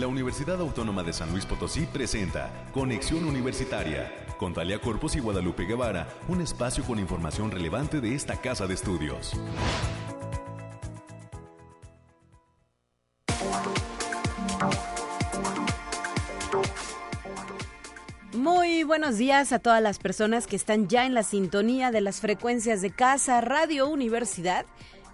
la Universidad Autónoma de San Luis Potosí presenta Conexión Universitaria con Talia Corpus y Guadalupe Guevara, un espacio con información relevante de esta casa de estudios. Muy buenos días a todas las personas que están ya en la sintonía de las frecuencias de casa Radio Universidad,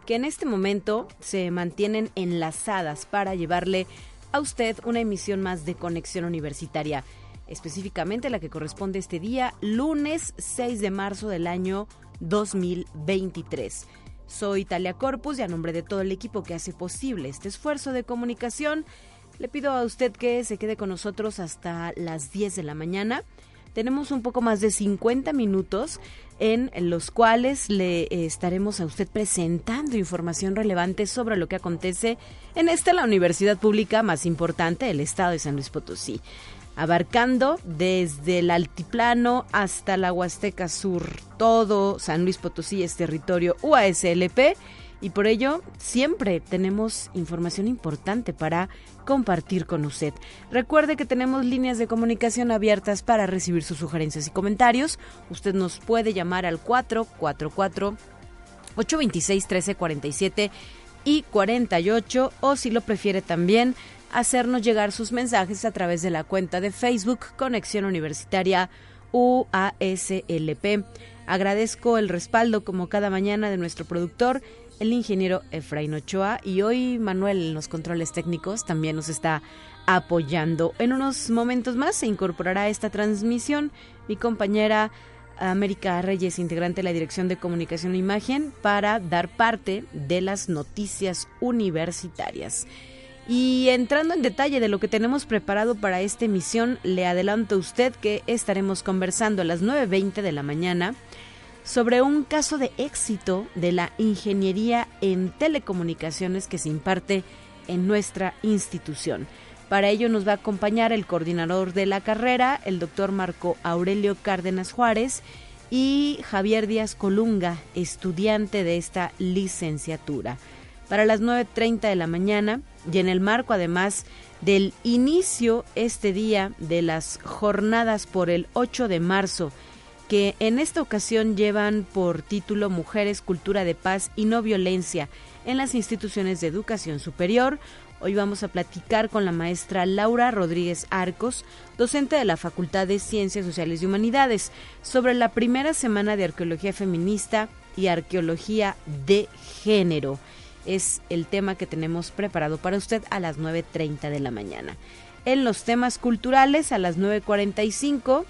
que en este momento se mantienen enlazadas para llevarle a usted una emisión más de Conexión Universitaria, específicamente la que corresponde este día, lunes 6 de marzo del año 2023. Soy Talia Corpus y a nombre de todo el equipo que hace posible este esfuerzo de comunicación, le pido a usted que se quede con nosotros hasta las 10 de la mañana. Tenemos un poco más de 50 minutos en los cuales le eh, estaremos a usted presentando información relevante sobre lo que acontece en esta la universidad pública más importante del estado de San Luis Potosí, abarcando desde el altiplano hasta la Huasteca Sur. Todo San Luis Potosí es territorio UASLP y por ello siempre tenemos información importante para compartir con usted. Recuerde que tenemos líneas de comunicación abiertas para recibir sus sugerencias y comentarios. Usted nos puede llamar al 444 826 1347 y 48 o si lo prefiere también hacernos llegar sus mensajes a través de la cuenta de Facebook Conexión Universitaria UASLP. Agradezco el respaldo como cada mañana de nuestro productor el ingeniero Efraín Ochoa y hoy Manuel en los controles técnicos también nos está apoyando. En unos momentos más se incorporará a esta transmisión mi compañera América Reyes, integrante de la Dirección de Comunicación e Imagen, para dar parte de las noticias universitarias. Y entrando en detalle de lo que tenemos preparado para esta emisión, le adelanto a usted que estaremos conversando a las 9.20 de la mañana sobre un caso de éxito de la ingeniería en telecomunicaciones que se imparte en nuestra institución. Para ello nos va a acompañar el coordinador de la carrera, el doctor Marco Aurelio Cárdenas Juárez, y Javier Díaz Colunga, estudiante de esta licenciatura. Para las 9.30 de la mañana, y en el marco además del inicio este día de las jornadas por el 8 de marzo que en esta ocasión llevan por título Mujeres, Cultura de Paz y No Violencia en las instituciones de educación superior. Hoy vamos a platicar con la maestra Laura Rodríguez Arcos, docente de la Facultad de Ciencias Sociales y Humanidades, sobre la primera semana de arqueología feminista y arqueología de género. Es el tema que tenemos preparado para usted a las 9.30 de la mañana. En los temas culturales, a las 9.45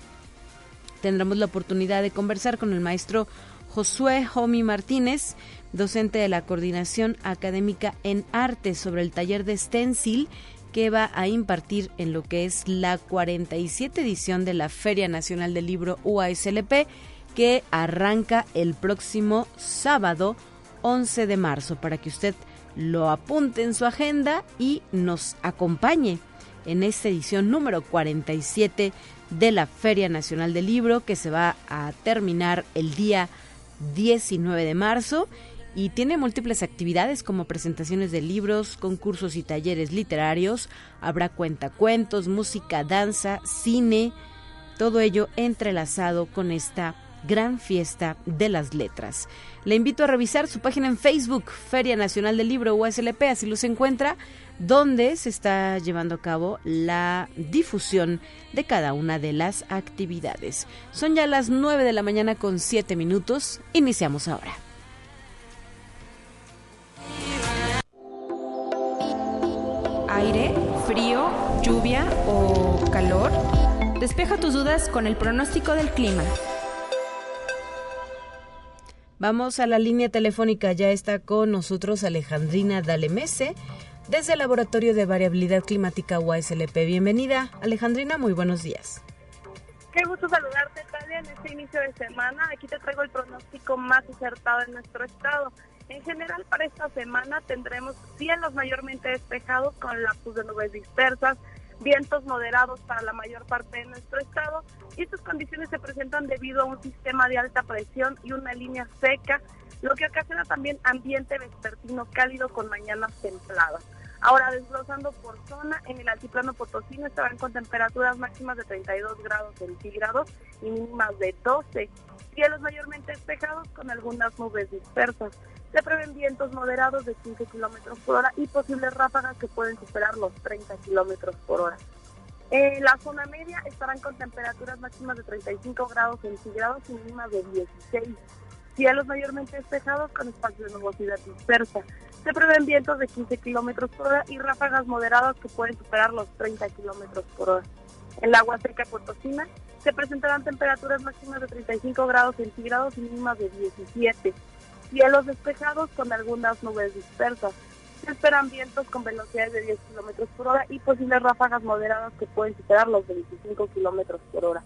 tendremos la oportunidad de conversar con el maestro Josué Jomi Martínez, docente de la Coordinación Académica en Arte, sobre el taller de stencil que va a impartir en lo que es la 47 edición de la Feria Nacional del Libro UASLP, que arranca el próximo sábado 11 de marzo, para que usted lo apunte en su agenda y nos acompañe en esta edición número 47 de la Feria Nacional del Libro que se va a terminar el día 19 de marzo y tiene múltiples actividades como presentaciones de libros, concursos y talleres literarios, habrá cuentacuentos, música, danza, cine, todo ello entrelazado con esta gran fiesta de las letras. Le invito a revisar su página en Facebook, Feria Nacional del Libro USLP, así los encuentra donde se está llevando a cabo la difusión de cada una de las actividades. Son ya las 9 de la mañana con 7 minutos. Iniciamos ahora. Aire, frío, lluvia o calor. Despeja tus dudas con el pronóstico del clima. Vamos a la línea telefónica. Ya está con nosotros Alejandrina Dalemese desde el Laboratorio de Variabilidad Climática UASLP. Bienvenida, Alejandrina, muy buenos días. Qué gusto saludarte, Talia, en este inicio de semana. Aquí te traigo el pronóstico más acertado en nuestro estado. En general, para esta semana tendremos cielos mayormente despejados con lapsos de nubes dispersas, vientos moderados para la mayor parte de nuestro estado y estas condiciones se presentan debido a un sistema de alta presión y una línea seca, lo que ocasiona también ambiente vespertino cálido con mañanas templadas. Ahora, desglosando por zona, en el altiplano potosino estarán con temperaturas máximas de 32 grados centígrados y mínimas de 12. Cielos mayormente despejados con algunas nubes dispersas. Se prevén vientos moderados de 15 kilómetros por hora y posibles ráfagas que pueden superar los 30 kilómetros por hora. En la zona media estarán con temperaturas máximas de 35 grados centígrados y mínimas de 16. Cielos mayormente despejados con espacios de nubosidad dispersa. Se prevén vientos de 15 kilómetros por hora y ráfagas moderadas que pueden superar los 30 kilómetros por hora. En la agua seca potosina se presentarán temperaturas máximas de 35 grados centígrados y mínimas de 17. Cielos despejados con algunas nubes dispersas. Se esperan vientos con velocidades de 10 kilómetros por hora y posibles ráfagas moderadas que pueden superar los 25 kilómetros por hora.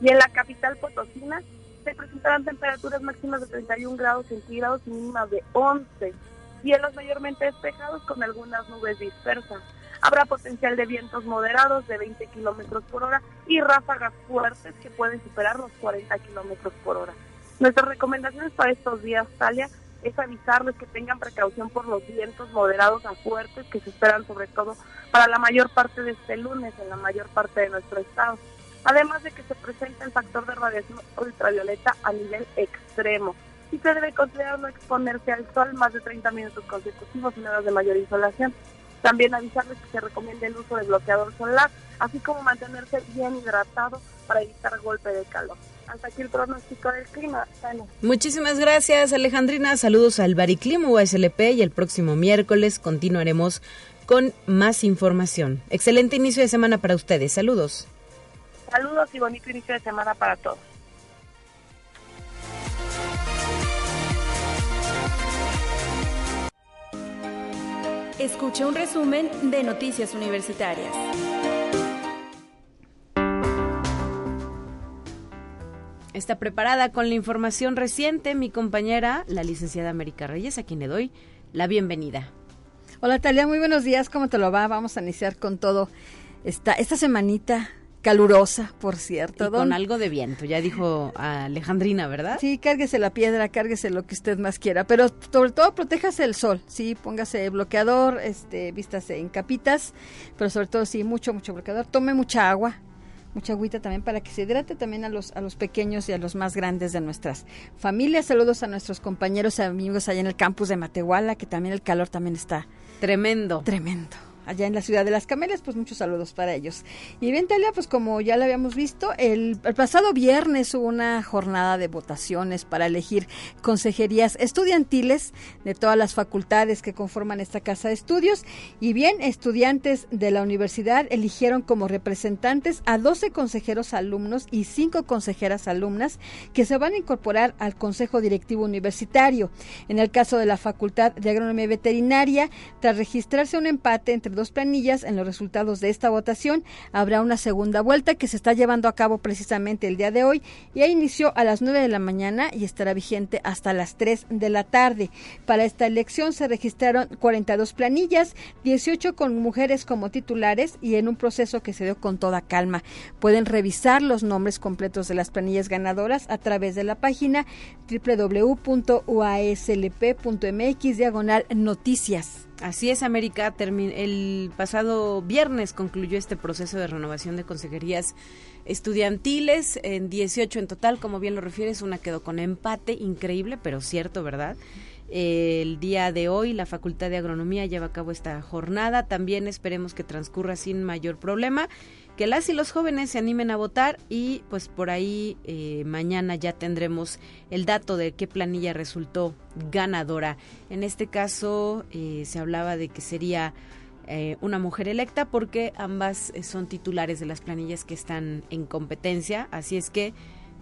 Y en la capital potosina se presentarán temperaturas máximas de 31 grados centígrados y mínimas de 11. Cielos mayormente despejados con algunas nubes dispersas. Habrá potencial de vientos moderados de 20 kilómetros por hora y ráfagas fuertes que pueden superar los 40 kilómetros por hora. Nuestras recomendaciones para estos días, Talia, es avisarles que tengan precaución por los vientos moderados a fuertes que se esperan sobre todo para la mayor parte de este lunes en la mayor parte de nuestro estado. Además de que se presenta el factor de radiación ultravioleta a nivel extremo y se debe considerar no exponerse al sol más de 30 minutos consecutivos en horas de mayor insolación. También avisarles que se recomienda el uso de bloqueador solar, así como mantenerse bien hidratado para evitar golpe de calor hasta aquí el pronóstico del clima. Muchísimas gracias, Alejandrina. Saludos al Bariclim USLP y el próximo miércoles continuaremos con más información. Excelente inicio de semana para ustedes. Saludos. Saludos y bonito inicio de semana para todos. Escucha un resumen de Noticias Universitarias. Está preparada con la información reciente mi compañera, la licenciada América Reyes, a quien le doy la bienvenida. Hola Talia, muy buenos días, ¿cómo te lo va? Vamos a iniciar con todo esta, esta semanita calurosa, por cierto. con algo de viento, ya dijo Alejandrina, ¿verdad? Sí, cárguese la piedra, cárguese lo que usted más quiera, pero sobre todo protéjase el sol, sí, póngase bloqueador, este, vístase en capitas, pero sobre todo sí, mucho, mucho bloqueador, tome mucha agua, mucha agüita también para que se hidrate también a los, a los pequeños y a los más grandes de nuestras familias. Saludos a nuestros compañeros y amigos allá en el campus de Matehuala, que también el calor también está tremendo. Tremendo allá en la ciudad de las Camelias, pues muchos saludos para ellos. Y bien, Talia, pues como ya lo habíamos visto, el, pasado viernes hubo una jornada de votaciones para elegir consejerías estudiantiles de todas las facultades que conforman esta casa de estudios. Y bien, estudiantes de la universidad eligieron como representantes a 12 consejeros alumnos y 5 consejeras alumnas que se van a incorporar al Consejo Directivo Universitario. En el caso de la Facultad de Agronomía Veterinaria, tras registrarse un empate entre dos planillas en los resultados de esta votación. Habrá una segunda vuelta que se está llevando a cabo precisamente el día de hoy. Ya inició a las 9 de la mañana y estará vigente hasta las 3 de la tarde. Para esta elección se registraron 42 planillas, 18 con mujeres como titulares y en un proceso que se dio con toda calma. Pueden revisar los nombres completos de las planillas ganadoras a través de la página www.uaslp.mx noticias. Así es, América. El pasado viernes concluyó este proceso de renovación de consejerías estudiantiles, en 18 en total, como bien lo refieres, una quedó con empate, increíble, pero cierto, ¿verdad? El día de hoy la Facultad de Agronomía lleva a cabo esta jornada, también esperemos que transcurra sin mayor problema que las y los jóvenes se animen a votar y pues por ahí eh, mañana ya tendremos el dato de qué planilla resultó ganadora. En este caso eh, se hablaba de que sería eh, una mujer electa porque ambas son titulares de las planillas que están en competencia, así es que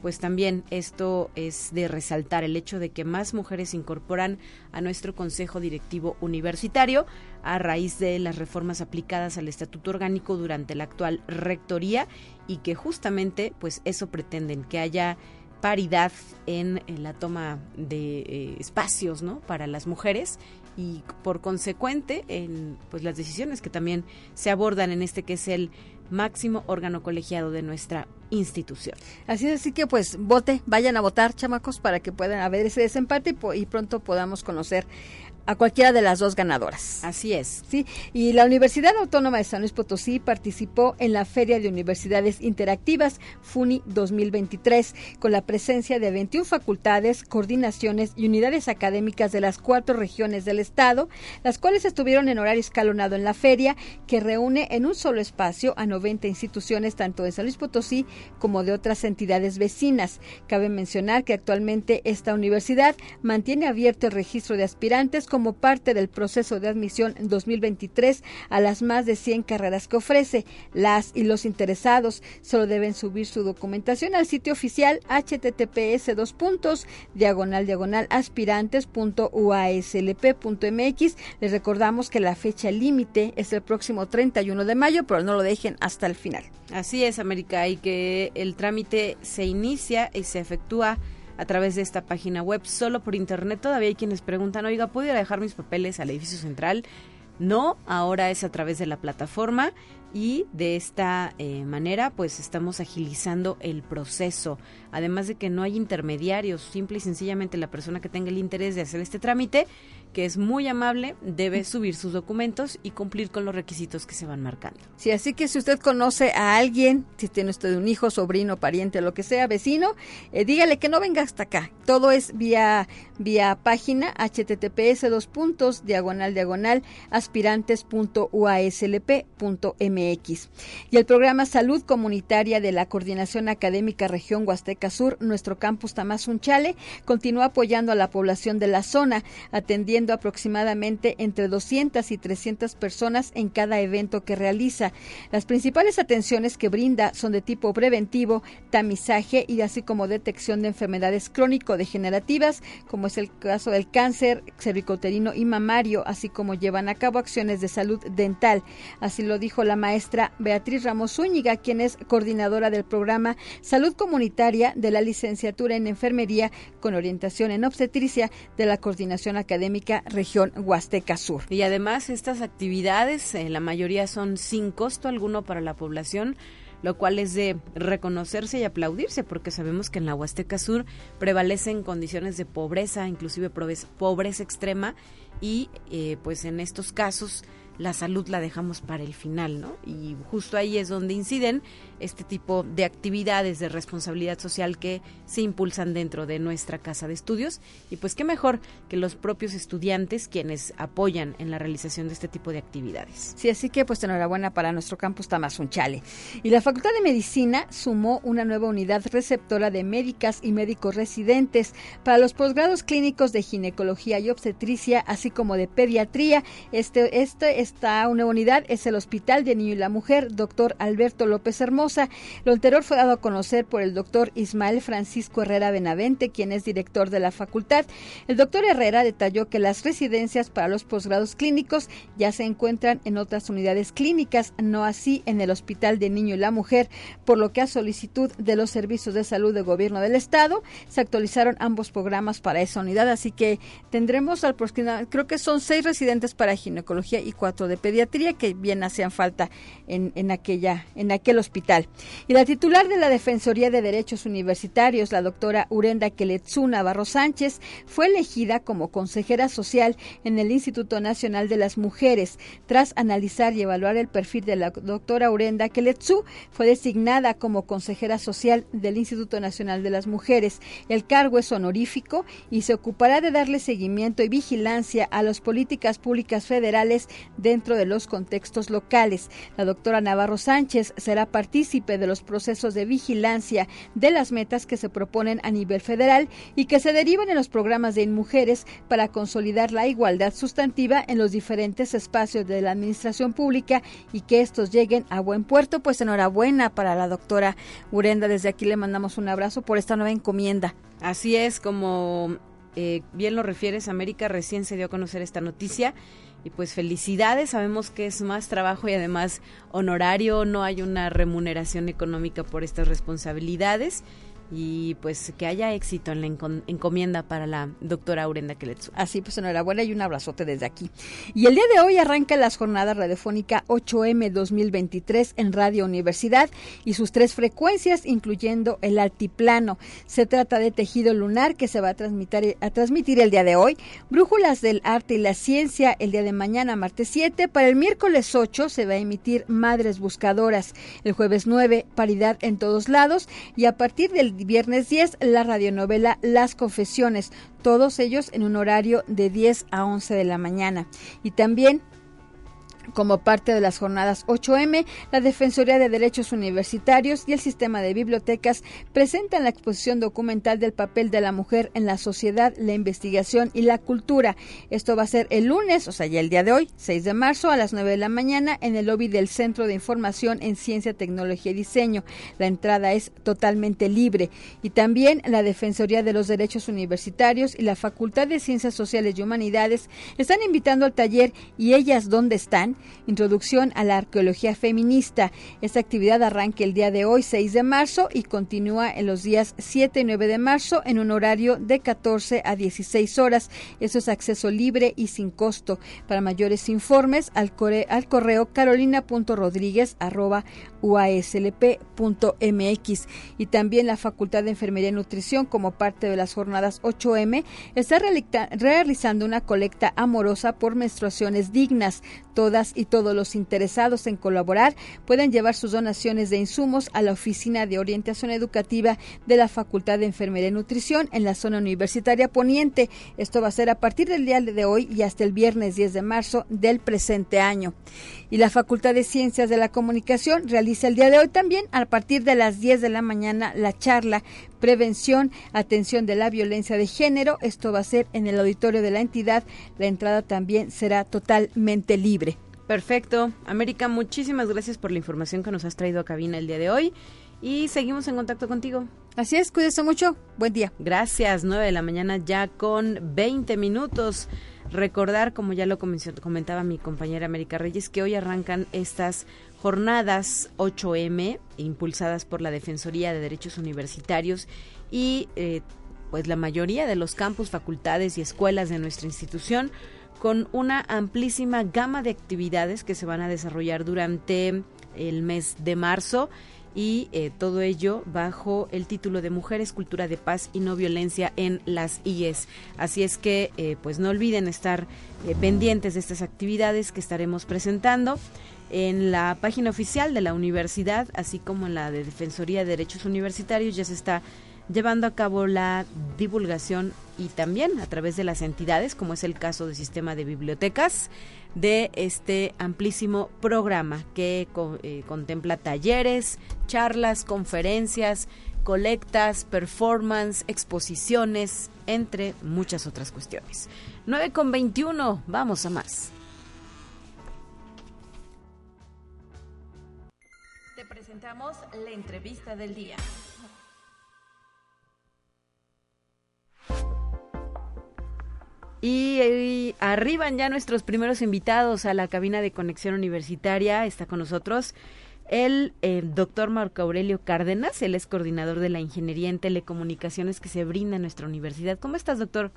pues también esto es de resaltar el hecho de que más mujeres se incorporan a nuestro Consejo Directivo Universitario a raíz de las reformas aplicadas al Estatuto Orgánico durante la actual rectoría y que justamente pues eso pretenden, que haya paridad en, la toma de eh, espacios ¿no? para las mujeres y por consecuente en pues las decisiones que también se abordan en este que es el máximo órgano colegiado de nuestra institución. Así es, así que pues vote, vayan a votar, chamacos, para que puedan haber ese desempate y, pronto podamos conocer a cualquiera de las dos ganadoras. Así es. Sí, y la Universidad Autónoma de San Luis Potosí participó en la Feria de Universidades Interactivas FUNI 2023 con la presencia de 21 facultades, coordinaciones y unidades académicas de las cuatro regiones del estado, las cuales estuvieron en horario escalonado en la feria que reúne en un solo espacio a 90 instituciones tanto de San Luis Potosí como de otras entidades vecinas. Cabe mencionar que actualmente esta universidad mantiene abierto el registro de aspirantes como parte del proceso de admisión en 2023 a las más de 100 carreras que ofrece. Las y los interesados solo deben subir su documentación al sitio oficial https dos puntos diagonal diagonal aspirantes.uaslp.mx. Les recordamos que la fecha límite es el próximo 31 de mayo, pero no lo dejen hasta el final. Así es, América, y que el trámite se inicia y se efectúa a través de esta página web solo por internet. Todavía hay quienes preguntan, oiga, ¿puedo ir a dejar mis papeles al edificio central? No, ahora es a través de la plataforma y de esta eh, manera pues estamos agilizando el proceso. Además de que no hay intermediarios, simple y sencillamente la persona que tenga el interés de hacer este trámite que es muy amable, debe subir sus documentos y cumplir con los requisitos que se van marcando. Sí, así que si usted conoce a alguien, si tiene usted un hijo, sobrino, pariente, lo que sea, vecino, eh, dígale que no venga hasta acá. Todo es vía, vía página https dos puntos diagonal diagonal aspirantes.uaslp.mx. Y el programa Salud Comunitaria de la Coordinación Académica Región Huasteca Sur, nuestro campus Tamazunchale, continúa apoyando a la población de la zona, atendiendo aproximadamente entre 200 y 300 personas en cada evento que realiza. Las principales atenciones que brinda son de tipo preventivo, tamizaje y así como detección de enfermedades crónico-degenerativas, como es el caso del cáncer cervicoterino y mamario, así como llevan a cabo acciones de salud dental. Así lo dijo la maestra Beatriz Ramos Zúñiga, quien es coordinadora del programa Salud Comunitaria de la licenciatura en Enfermería con orientación en obstetricia de la Coordinación Académica región Huasteca Sur. Y además estas actividades, en la mayoría son sin costo alguno para la población lo cual es de reconocerse y aplaudirse, porque sabemos que en la Huasteca Sur prevalecen condiciones de pobreza, inclusive pobreza extrema, y eh, pues en estos casos la salud la dejamos para el final, ¿no? Y justo ahí es donde inciden este tipo de actividades de responsabilidad social que se impulsan dentro de nuestra casa de estudios y pues qué mejor que los propios estudiantes quienes apoyan en la realización de este tipo de actividades. Sí, así que pues enhorabuena para nuestro campus Tamazunchale. Y la Facultad de Medicina sumó una nueva unidad receptora de médicas y médicos residentes para los posgrados clínicos de ginecología y obstetricia, así como de pediatría. Este, este, esta nueva unidad es el Hospital de Niño y la Mujer, doctor Alberto López Hermoso lo anterior fue dado a conocer por el doctor Ismael Francisco Herrera Benavente, quien es director de la facultad. El doctor Herrera detalló que las residencias para los posgrados clínicos ya se encuentran en otras unidades clínicas, no así en el Hospital de Niño y la Mujer, por lo que a solicitud de los servicios de salud del gobierno del estado se actualizaron ambos programas para esa unidad, así que tendremos al creo que son seis residentes para ginecología y cuatro de pediatría que bien hacían falta en, en aquella en aquel hospital. Y la titular de la Defensoría de Derechos Universitarios, la doctora Urenda Keletsu Navarro Sánchez, fue elegida como consejera social en el Instituto Nacional de las Mujeres. Tras analizar y evaluar el perfil de la doctora Urenda Keletsu, fue designada como consejera social del Instituto Nacional de las Mujeres. El cargo es honorífico y se ocupará de darle seguimiento y vigilancia a las políticas públicas federales dentro de los contextos locales. La doctora Navarro Sánchez será partícipe de los procesos de vigilancia de las metas que se proponen a nivel federal y que se derivan en los programas de mujeres para consolidar la igualdad sustantiva en los diferentes espacios de la administración pública y que estos lleguen a buen puerto. Pues enhorabuena para la doctora Urenda. Desde aquí le mandamos un abrazo por esta nueva encomienda. Así es, como eh, bien lo refieres, América recién se dio a conocer esta noticia y pues felicidades, sabemos que es más trabajo y además honorario, no hay una remuneración económica por estas responsabilidades, y pues que haya éxito en la encomienda para la doctora Aurenda Keletsu. Así pues enhorabuena y un abrazote desde aquí. Y el día de hoy arranca las jornadas radiofónica 8M 2023 en Radio Universidad y sus tres frecuencias incluyendo el altiplano. Se trata de tejido lunar que se va a transmitir, a transmitir el día de hoy, brújulas del arte y la ciencia el día de mañana martes 7, para el miércoles 8 se va a emitir Madres Buscadoras, el jueves 9 paridad en todos lados y a partir del viernes 10 la radionovela Las Confesiones, todos ellos en un horario de 10 a 11 de la mañana. Y también como parte de las jornadas 8M, la Defensoría de Derechos Universitarios y el Sistema de Bibliotecas presentan la exposición documental del papel de la mujer en la sociedad, la investigación y la cultura. Esto va a ser el lunes, o sea, ya el día de hoy, 6 de marzo, a las 9 de la mañana, en el lobby del Centro de Información en Ciencia, Tecnología y Diseño. La entrada es totalmente libre. Y también la Defensoría de los Derechos Universitarios y la Facultad de Ciencias Sociales y Humanidades están invitando al taller ¿Y ellas dónde están? Introducción a la Arqueología Feminista. Esta actividad arranca el día de hoy, 6 de marzo, y continúa en los días 7 y 9 de marzo en un horario de 14 a 16 horas. Eso es acceso libre y sin costo. Para mayores informes, al, correo, al correo uaslp.mx y también la Facultad de Enfermería y Nutrición como parte de las jornadas 8M está realizando una colecta amorosa por menstruaciones dignas. Todas y todos los interesados en colaborar pueden llevar sus donaciones de insumos a la Oficina de Orientación Educativa de la Facultad de Enfermería y Nutrición en la zona universitaria poniente. Esto va a ser a partir del día de hoy y hasta el viernes 10 de marzo del presente año. Y la Facultad de Ciencias de la Comunicación realiza el día de hoy también a partir de las 10 de la mañana la charla Prevención, Atención de la Violencia de Género. Esto va a ser en el auditorio de la entidad. La entrada también será totalmente libre. Perfecto. América, muchísimas gracias por la información que nos has traído a cabina el día de hoy y seguimos en contacto contigo. Así es, cuídese mucho. Buen día. Gracias, 9 de la mañana ya con 20 minutos. Recordar, como ya lo comentaba mi compañera América Reyes, que hoy arrancan estas jornadas 8M impulsadas por la Defensoría de Derechos Universitarios y eh, pues la mayoría de los campus, facultades y escuelas de nuestra institución con una amplísima gama de actividades que se van a desarrollar durante el mes de marzo y eh, todo ello bajo el título de Mujeres, Cultura de Paz y No Violencia en las IES. Así es que eh, pues no olviden estar pendientes de estas actividades que estaremos presentando en la página oficial de la universidad, así como en la de Defensoría de Derechos Universitarios, ya se está llevando a cabo la divulgación y también a través de las entidades, como es el caso del sistema de bibliotecas, de este amplísimo programa que eh, contempla talleres, charlas, conferencias, colectas, performance, exposiciones, entre muchas otras cuestiones. 9 con 21, vamos a más. Presentamos la entrevista del día. Y, arriban ya nuestros primeros invitados a la cabina de conexión universitaria. Está con nosotros el eh, doctor Marco Aurelio Cárdenas, él es coordinador de la ingeniería en telecomunicaciones que se brinda en nuestra universidad. ¿Cómo estás, doctor?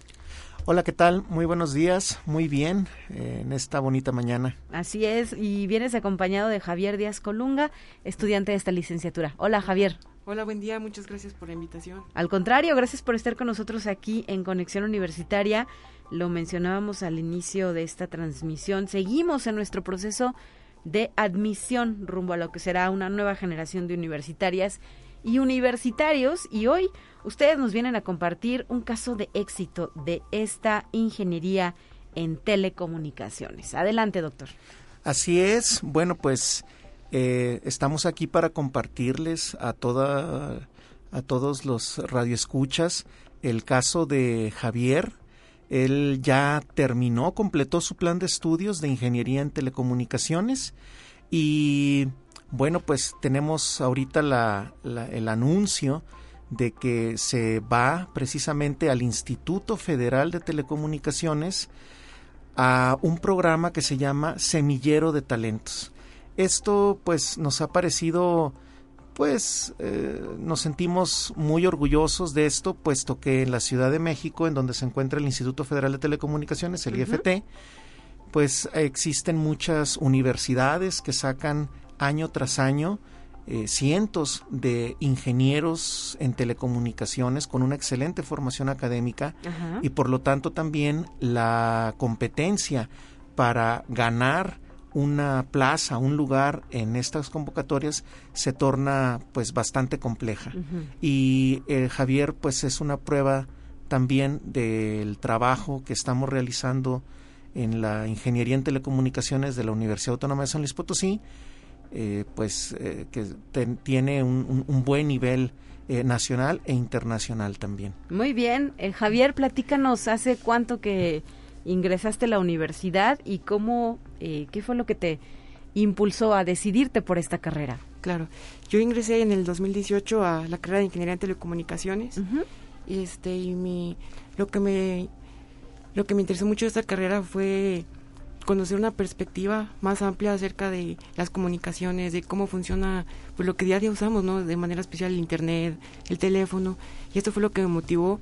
Hola, ¿qué tal? Muy buenos días, muy bien eh, en esta bonita mañana. Así es, y vienes acompañado de Javier Díaz Colunga, estudiante de esta licenciatura. Hola, Javier. Hola, buen día, muchas gracias por la invitación. Al contrario, gracias por estar con nosotros aquí en Conexión Universitaria lo mencionábamos al inicio de esta transmisión, seguimos en nuestro proceso de admisión rumbo a lo que será una nueva generación de universitarias y universitarios y hoy ustedes nos vienen a compartir un caso de éxito de esta ingeniería en telecomunicaciones. Adelante, doctor. Así es. Bueno, pues eh, estamos aquí para compartirles a toda a todos los radioescuchas el caso de Javier, él ya terminó, completó su plan de estudios de ingeniería en telecomunicaciones y bueno, pues tenemos ahorita el anuncio de que se va precisamente al Instituto Federal de Telecomunicaciones a un programa que se llama Semillero de Talentos. Esto pues nos ha parecido pues eh, nos sentimos muy orgullosos de esto, puesto que en la Ciudad de México, en donde se encuentra el Instituto Federal de Telecomunicaciones, el IFT, pues existen muchas universidades que sacan año tras año eh, cientos de ingenieros en telecomunicaciones con una excelente formación académica y por lo tanto también la competencia para ganar una plaza, un lugar en estas convocatorias se torna pues bastante compleja. Y eh, Javier pues es una prueba también del trabajo que estamos realizando en la Ingeniería en Telecomunicaciones de la Universidad Autónoma de San Luis Potosí, eh, pues eh, que tiene un, buen nivel nacional e internacional también. Muy bien, Javier, platícanos, ¿hace cuánto que ingresaste a la universidad y cómo, eh, qué fue lo que te impulsó a decidirte por esta carrera. Claro, yo ingresé en el 2018 a la carrera de ingeniería en telecomunicaciones y este y mi lo que me lo que me interesó mucho de esta carrera fue conocer una perspectiva más amplia acerca de las comunicaciones, de cómo funciona pues lo que día a día usamos, ¿no? De manera especial el internet, el teléfono y esto fue lo que me motivó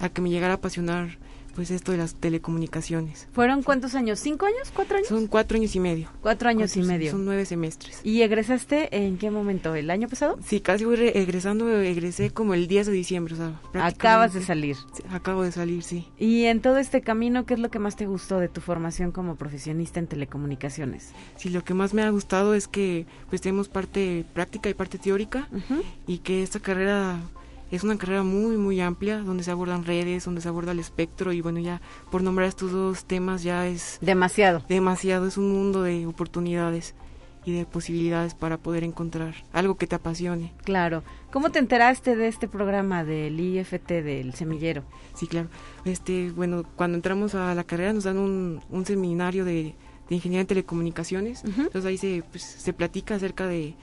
a que me llegara a apasionar pues esto de las telecomunicaciones. ¿Fueron cuántos años? ¿Cinco años? ¿Cuatro años? Son cuatro años y medio. Cuatro años y medio. Son nueve semestres. ¿Y egresaste en qué momento? ¿El año pasado? Sí, casi voy egresando, egresé como el 10 de diciembre, o sea, Acabas de salir. acabo de salir, sí. ¿Y en todo este camino qué es lo que más te gustó de tu formación como profesionista en telecomunicaciones? Sí, lo que más me ha gustado es que pues tenemos parte práctica y parte teórica y que esta carrera es una carrera muy, muy amplia, donde se abordan redes, donde se aborda el espectro y bueno, ya por nombrar estos dos temas ya es... Demasiado. Demasiado, es un mundo de oportunidades y de posibilidades para poder encontrar algo que te apasione. Claro. ¿Cómo te enteraste de este programa del IFT del semillero? Sí, claro. Este, bueno, cuando entramos a la carrera nos dan un, un seminario de, de, ingeniería en telecomunicaciones. Entonces ahí se, pues, se platica acerca de,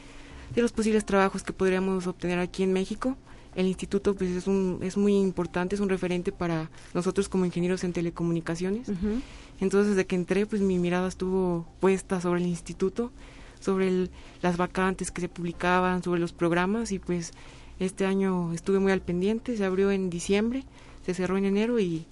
de los posibles trabajos que podríamos obtener aquí en México el instituto pues es, un, es muy importante, es un referente para nosotros como ingenieros en telecomunicaciones. Entonces desde que entré pues mi mirada estuvo puesta sobre el instituto, sobre las vacantes que se publicaban, sobre los programas y pues este año estuve muy al pendiente, se abrió en diciembre, se cerró en enero y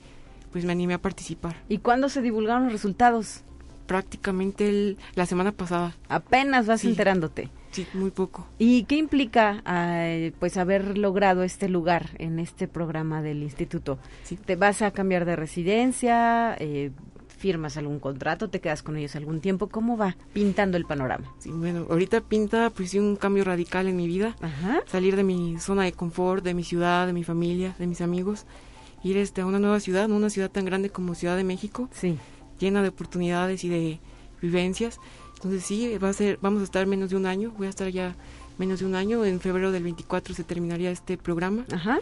pues me animé a participar. ¿Y cuándo se divulgaron los resultados? Prácticamente la semana pasada. Apenas vas enterándote. Sí, muy poco. ¿Y qué implica eh, pues haber logrado este lugar en este programa del instituto? ¿Te vas a cambiar de residencia? Eh, ¿Firmas algún contrato? ¿Te quedas con ellos algún tiempo? ¿Cómo va pintando el panorama? Sí, bueno, ahorita pinta pues un cambio radical en mi vida. Salir de mi zona de confort, de mi ciudad, de mi familia, de mis amigos. Ir este, a una nueva ciudad, no una ciudad tan grande como Ciudad de México. Sí. Llena de oportunidades y de vivencias entonces sí, va a ser, vamos a estar menos de un año, voy a estar ya menos de un año, en febrero del 24 se terminaría este programa. Ajá.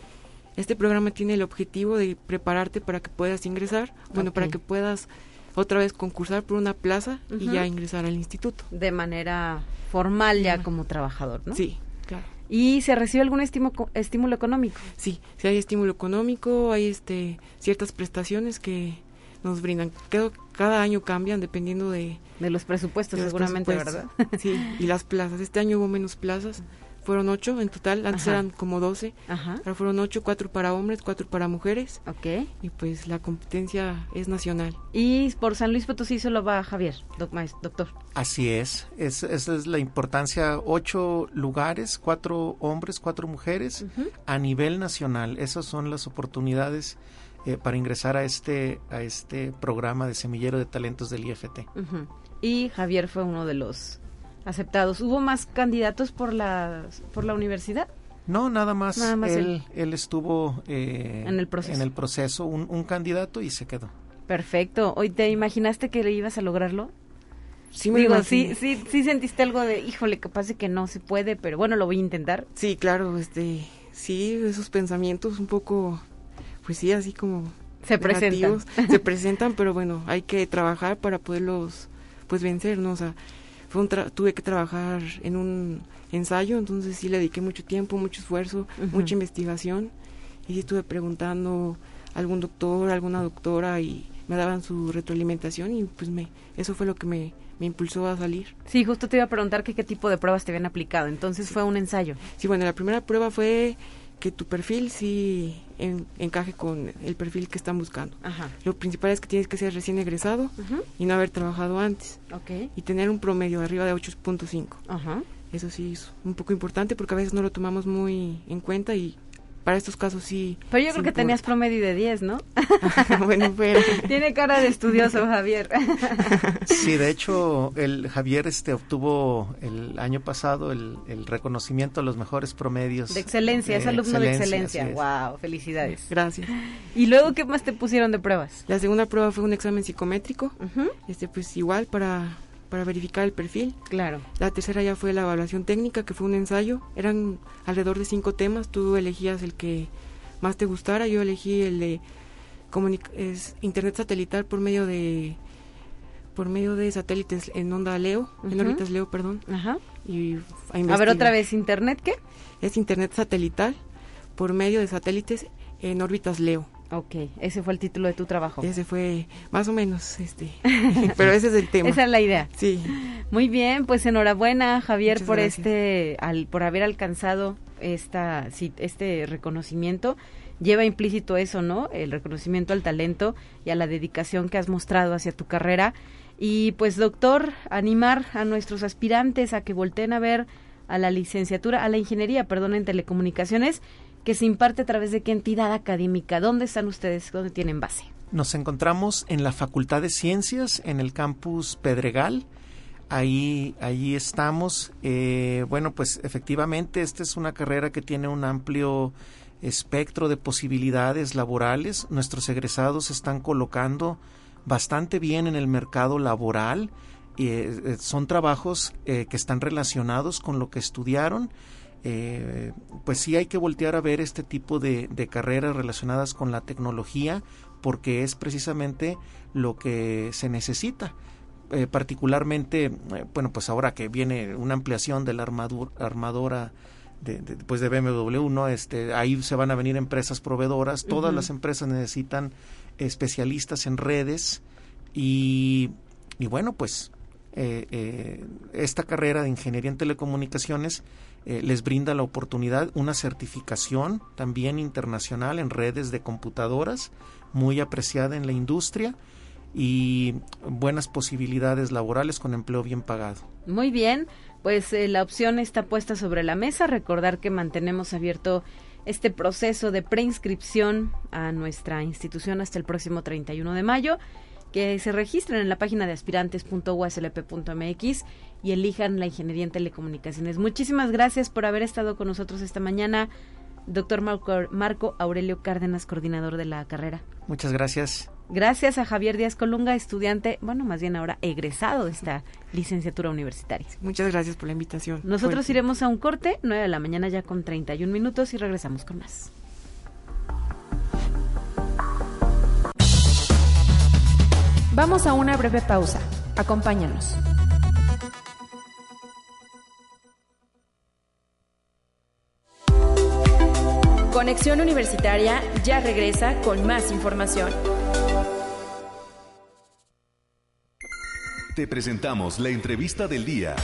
Este programa tiene el objetivo de prepararte para que puedas ingresar, bueno, para que puedas otra vez concursar por una plaza y ya ingresar al instituto. De manera formal ya como trabajador, ¿no? Sí, claro. ¿Y se recibe algún estímulo, estímulo económico? Sí, sí hay estímulo económico, hay este ciertas prestaciones que nos brindan. Creo cada año cambian dependiendo de... De los presupuestos, seguramente, ¿verdad? Sí, y las plazas. Este año hubo menos plazas. Fueron ocho en total, antes eran como doce. Ahora fueron ocho, cuatro para hombres, cuatro para mujeres. Ok. Y pues la competencia es nacional. Y por San Luis Potosí solo va Javier, doctor. Así es. es. Esa es la importancia. Ocho lugares, cuatro hombres, cuatro mujeres a nivel nacional. Esas son las oportunidades eh, para ingresar a este, a este programa de semillero de talentos del IFT. Y Javier fue uno de los aceptados. ¿Hubo más candidatos por la, por la universidad? No, nada más, él, él, estuvo eh, en el proceso, en el proceso un, candidato y se quedó. Perfecto. ¿Hoy te imaginaste que le ibas a lograrlo? Sí, me Digo, sí, sí, sí sentiste algo de, híjole, capaz de que no se puede, pero bueno, lo voy a intentar. Sí, claro, este, sí, esos pensamientos un poco pues sí, así como se presentan. se presentan, pero bueno, hay que trabajar para poderlos pues vencer, ¿no? O sea, fue un tuve que trabajar en un ensayo, entonces sí le dediqué mucho tiempo, mucho esfuerzo, mucha investigación y sí estuve preguntando a algún doctor, alguna doctora y me daban su retroalimentación y pues me eso fue lo que me, me impulsó a salir. Sí, justo te iba a preguntar que qué tipo de pruebas te habían aplicado. Entonces fue un ensayo. Sí, bueno, la primera prueba fue que tu perfil sí encaje con el perfil que están buscando. Ajá. Lo principal es que tienes que ser recién egresado y no haber trabajado antes. Ok. Y tener un promedio de arriba de 8.5. Ajá. Eso sí es un poco importante porque a veces no lo tomamos muy en cuenta y para estos casos sí. Pero yo creo que tenías promedio de 10, ¿no? bueno, pero... Tiene cara de estudioso, Javier. sí, de hecho, el Javier este obtuvo el año pasado el, reconocimiento a los mejores promedios. De excelencia, es alumno de excelencia. Wow, felicidades. Gracias. ¿Y luego qué más te pusieron de pruebas? La segunda prueba fue un examen psicométrico. Este, pues igual para para verificar el perfil. Claro. La tercera ya fue la evaluación técnica, que fue un ensayo. Eran alrededor de cinco temas. Tú elegías el que más te gustara. Yo elegí el de es internet satelital por medio de por medio de satélites en onda Leo, en órbitas Leo, perdón. Ajá. Y a, ver otra vez, internet qué? Es internet satelital por medio de satélites en órbitas Leo. Ok, ese fue el título de tu trabajo. Ese fue más o menos, este, pero ese es el tema. Esa es la idea. Sí. Muy bien, pues enhorabuena Javier por este, al, por haber alcanzado esta, este reconocimiento. Lleva implícito eso, ¿no? El reconocimiento al talento y a la dedicación que has mostrado hacia tu carrera. Y pues doctor, animar a nuestros aspirantes a que volteen a ver a la licenciatura, a la ingeniería, perdón, en telecomunicaciones que se imparte a través de qué entidad académica. ¿Dónde están ustedes? ¿Dónde tienen base? Nos encontramos en la Facultad de Ciencias, en el campus Pedregal. Ahí, ahí estamos. Eh, bueno, pues efectivamente, esta es una carrera que tiene un amplio espectro de posibilidades laborales. Nuestros egresados se están colocando bastante bien en el mercado laboral. Eh, son trabajos eh, que están relacionados con lo que estudiaron eh, pues sí hay que voltear a ver este tipo de, carreras relacionadas con la tecnología porque es precisamente lo que se necesita. Eh, particularmente, eh, bueno, pues ahora que viene una ampliación de la armadora de, de, pues de BMW, ¿no? Este, ahí se van a venir empresas proveedoras, todas las empresas necesitan especialistas en redes y, y bueno, pues esta carrera de ingeniería en telecomunicaciones eh, les brinda la oportunidad, una certificación también internacional en redes de computadoras, muy apreciada en la industria y buenas posibilidades laborales con empleo bien pagado. Muy bien, pues eh, la opción está puesta sobre la mesa. Recordar que mantenemos abierto este proceso de preinscripción a nuestra institución hasta el próximo 31 de mayo que se registren en la página de aspirantes.uslp.mx y elijan la ingeniería en telecomunicaciones. Muchísimas gracias por haber estado con nosotros esta mañana, doctor Marco, Aurelio Cárdenas, coordinador de la carrera. Muchas gracias. Gracias a Javier Díaz Colunga, estudiante, bueno, más bien ahora egresado de esta licenciatura universitaria. Muchas gracias por la invitación. Nosotros iremos a un corte, 9 de la mañana ya con 31 minutos y regresamos con más. Vamos a una breve pausa. Acompáñanos. Conexión Universitaria ya regresa con más información. Te presentamos la entrevista del día.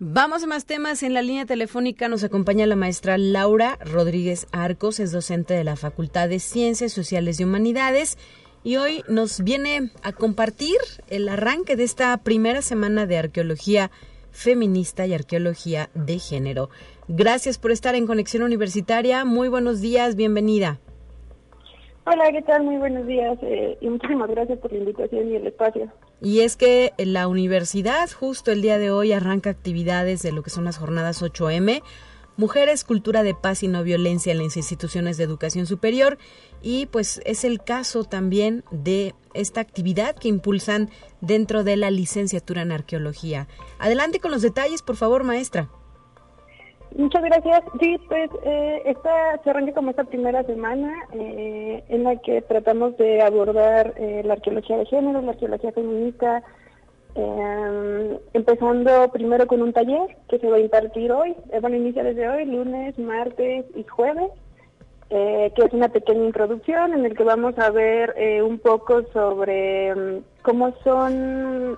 Vamos a más temas. En la línea telefónica nos acompaña la maestra Laura Rodríguez Arcos, es docente de la Facultad de Ciencias Sociales y Humanidades y hoy nos viene a compartir el arranque de esta primera semana de arqueología feminista y arqueología de género. Gracias por estar en Conexión Universitaria. Muy buenos días, bienvenida. Hola, ¿qué tal? Muy buenos días eh, y muchísimas gracias por la invitación y el espacio. Y es que la universidad justo el día de hoy arranca actividades de lo que son las jornadas 8M Mujeres, Cultura de Paz y No Violencia en las instituciones de educación superior y pues es el caso también de esta actividad que impulsan dentro de la licenciatura en arqueología. Adelante con los detalles, por favor, maestra. Muchas gracias. Sí, pues eh, esta se arranca como esta primera semana eh, en la que tratamos de abordar eh, la arqueología de género, la arqueología feminista, eh, empezando primero con un taller que se va a impartir hoy, eh, bueno, inicia desde hoy, lunes, martes y jueves, eh, que es una pequeña introducción en el que vamos a ver eh, un poco sobre mm, cómo son,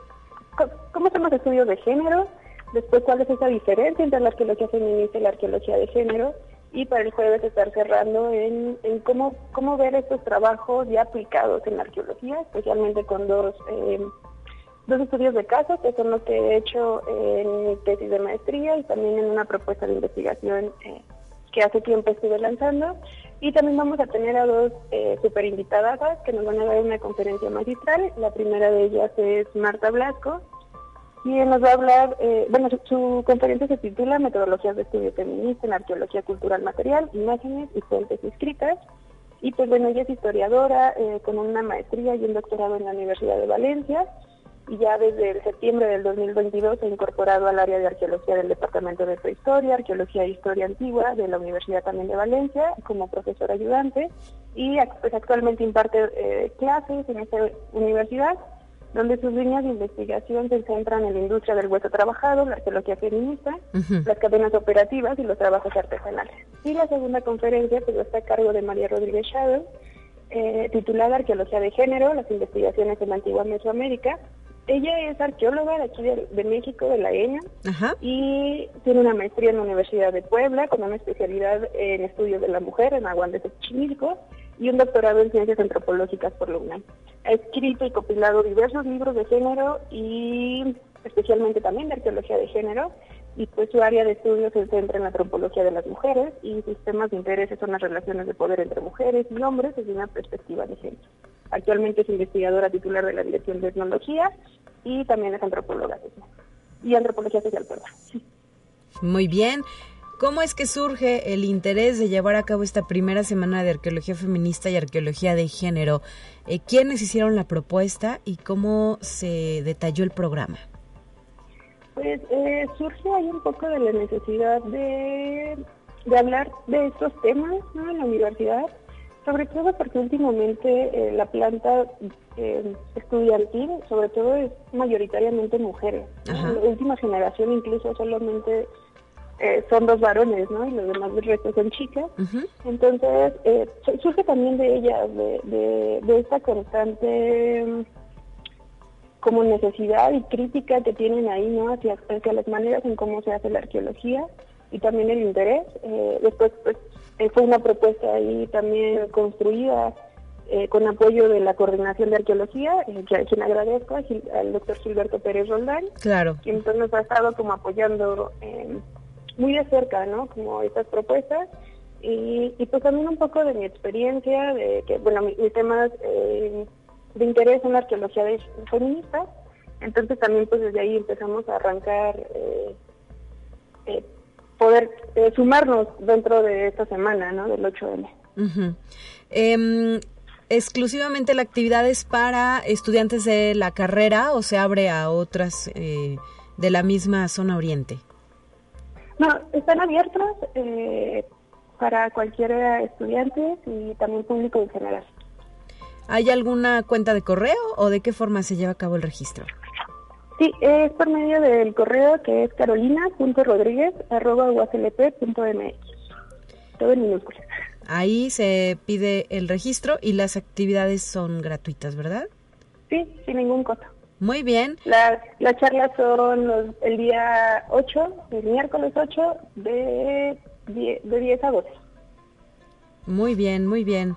cómo hacemos estudios de género, después cuál es esa diferencia entre la arqueología feminista y la arqueología de género, y para el jueves estar cerrando en, cómo, cómo ver estos trabajos ya aplicados en la arqueología, especialmente con dos, eh, dos estudios de casos, que son los que he hecho en mi tesis de maestría y también en una propuesta de investigación eh, que hace tiempo estuve lanzando. Y también vamos a tener a dos eh, super invitadas que nos van a dar una conferencia magistral. La primera de ellas es Marta Blasco, quien nos va a hablar, eh, bueno, su, conferencia se titula Metodologías de Estudio Feminista en Arqueología Cultural Material, Imágenes y Fuentes Escritas. Y pues bueno, ella es historiadora eh, con una maestría y un doctorado en la Universidad de Valencia y ya desde el septiembre del 2022 se ha incorporado al área de arqueología del Departamento de Prehistoria, Arqueología e Historia Antigua de la Universidad también de Valencia como profesor ayudante y pues actualmente imparte eh, clases en esta universidad donde sus líneas de investigación se centran en la industria del hueso trabajado, la arqueología feminista, las cadenas operativas y los trabajos artesanales. Y la segunda conferencia pues está a cargo de María Rodríguez Chávez, eh, titulada Arqueología de Género, las investigaciones en la antigua Mesoamérica, ella es arqueóloga de aquí de, México, de la EñA, y tiene una maestría en la Universidad de Puebla con una especialidad en estudios de la mujer en Aguantes de Chimilco y un doctorado en ciencias antropológicas por la UNAM. Ha escrito y compilado diversos libros de género y especialmente también de arqueología de género, y pues su área de estudio se centra en la antropología de las mujeres y sus temas de interés son las relaciones de poder entre mujeres y hombres desde una perspectiva de género. Actualmente es investigadora titular de la Dirección de Etnología y también es antropóloga y antropología social, perdón. Muy bien. ¿Cómo es que surge el interés de llevar a cabo esta primera semana de arqueología feminista y arqueología de género? Eh, ¿Quiénes hicieron la propuesta y cómo se detalló el programa? Pues eh, surge ahí un poco de la necesidad de, de hablar de estos temas ¿no? en la universidad sobre todo porque últimamente eh, la planta eh, estudiantil, sobre todo, es mayoritariamente mujeres. La última generación incluso solamente eh, son dos varones, ¿no? Y los demás del resto son chicas. Entonces, surge también de ellas, de, de, esta constante como necesidad y crítica que tienen ahí, ¿no? Hacia, hacia las maneras en cómo se hace la arqueología y también el interés. después, pues, eh, fue una propuesta ahí también construida eh, con apoyo de la Coordinación de Arqueología, eh, a quien agradezco, al doctor Gilberto Pérez Roldán, claro. quien entonces nos ha estado como apoyando muy de cerca, ¿no? Como estas propuestas. Y, pues también un poco de mi experiencia, de que, bueno, mis mi temas de interés en la arqueología de, feminista. Entonces también pues desde ahí empezamos a arrancar eh, poder eh, sumarnos dentro de esta semana, ¿no? Del 8M. Em, ¿Exclusivamente la actividad es para estudiantes de la carrera o se abre a otras eh, de la misma zona oriente? No, están abiertas eh, para cualquier estudiante y también público en general. ¿Hay alguna cuenta de correo o de qué forma se lleva a cabo el registro? Sí, es por medio del correo que es carolina.rodríguez.mx. Todo en minúsculas. Ahí se pide el registro y las actividades son gratuitas, ¿verdad? Sí, sin ningún costo. Muy bien. Las, las charlas son el día 8, el miércoles 8, de 10, de 10 a 12. Muy bien, muy bien.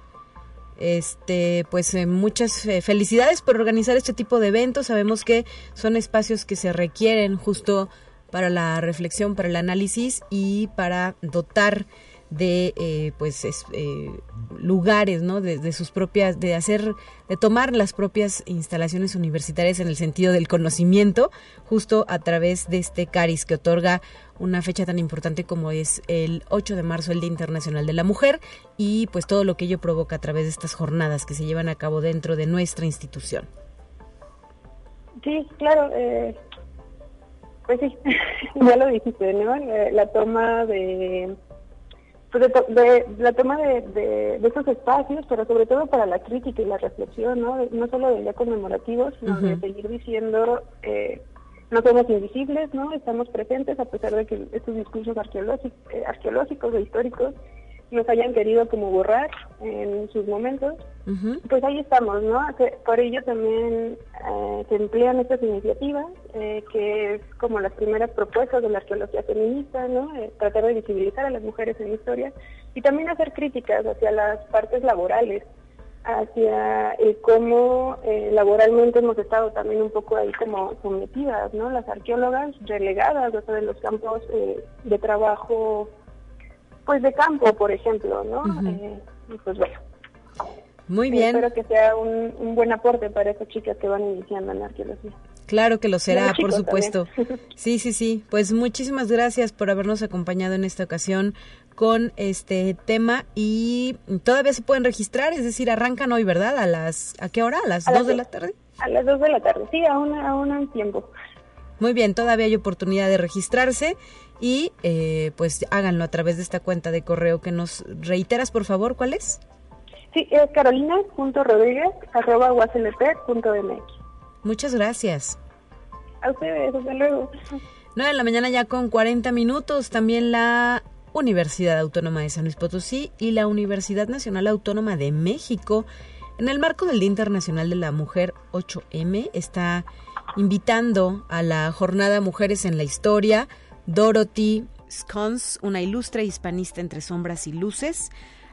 Este, pues eh, muchas eh, felicidades por organizar este tipo de eventos. Sabemos que son espacios que se requieren justo para la reflexión, para el análisis y para dotar de eh, pues eh, lugares no de, sus propias de hacer de tomar las propias instalaciones universitarias en el sentido del conocimiento justo a través de este CARIS que otorga una fecha tan importante como es el 8 de marzo el Día Internacional de la Mujer y pues todo lo que ello provoca a través de estas jornadas que se llevan a cabo dentro de nuestra institución. Sí claro eh, pues sí ya lo dijiste no la toma de pues, de, la toma de, de, estos espacios, pero sobre todo para la crítica y la reflexión, no, no solo del día conmemorativo, sino de seguir diciendo, eh, no somos invisibles, no estamos presentes a pesar de que estos discursos arqueológicos, eh, arqueológicos e históricos nos hayan querido como borrar en sus momentos, pues ahí estamos, ¿no? Por ello también eh, se emplean estas iniciativas, eh, que es como las primeras propuestas de la arqueología feminista, ¿no? Eh, tratar de visibilizar a las mujeres en la historia y también hacer críticas hacia las partes laborales, hacia cómo laboralmente hemos estado también un poco ahí como sometidas, ¿no? Las arqueólogas relegadas, o sea, de los campos de trabajo pues de campo, por ejemplo, ¿no? Eh, pues bueno. Muy bien. Espero que sea un, buen aporte para esas chicas que van iniciando en la arqueología. Claro que lo será, por supuesto. Sí, sí, sí. Pues muchísimas gracias por habernos acompañado en esta ocasión con este tema y todavía se pueden registrar, es decir, arrancan hoy, ¿verdad? ¿A las a qué hora? ¿A las 2 de la tarde? A las 2 de la tarde, sí, aún, aún hay tiempo. Muy bien, todavía hay oportunidad de registrarse y eh, pues háganlo a través de esta cuenta de correo que nos reiteras, por favor, ¿cuál es? Sí, es carolina.rodríguez.mx. Muchas gracias. A ustedes, hasta luego. 9 de la mañana ya con 40 minutos. También la Universidad Autónoma de San Luis Potosí y la Universidad Nacional Autónoma de México, en el marco del Día Internacional de la Mujer 8M, está invitando a la jornada Mujeres en la Historia Dorothy Scones, una ilustre hispanista entre sombras y luces,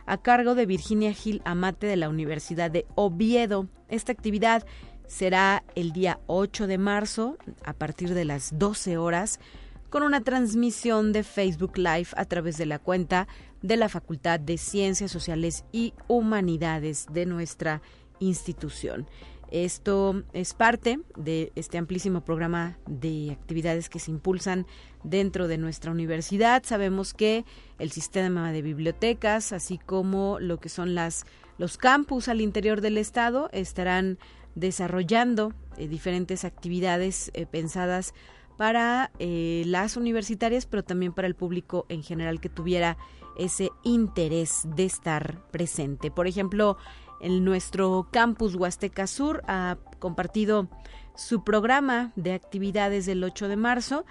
a cargo de Virginia Gil Amate de la Universidad de Oviedo. Esta actividad será el día 8 de marzo a partir de las 12 horas con una transmisión de Facebook Live a través de la cuenta de la Facultad de Ciencias Sociales y Humanidades de nuestra institución. Esto es parte de este amplísimo programa de actividades que se impulsan dentro de nuestra universidad. Sabemos que el sistema de bibliotecas, así como lo que son las los campus al interior del estado, estarán desarrollando eh, diferentes actividades eh, pensadas para eh, las universitarias, pero también para el público en general que tuviera ese interés de estar presente. Por ejemplo, en nuestro campus Huasteca Sur ha compartido su programa de actividades del 8 de marzo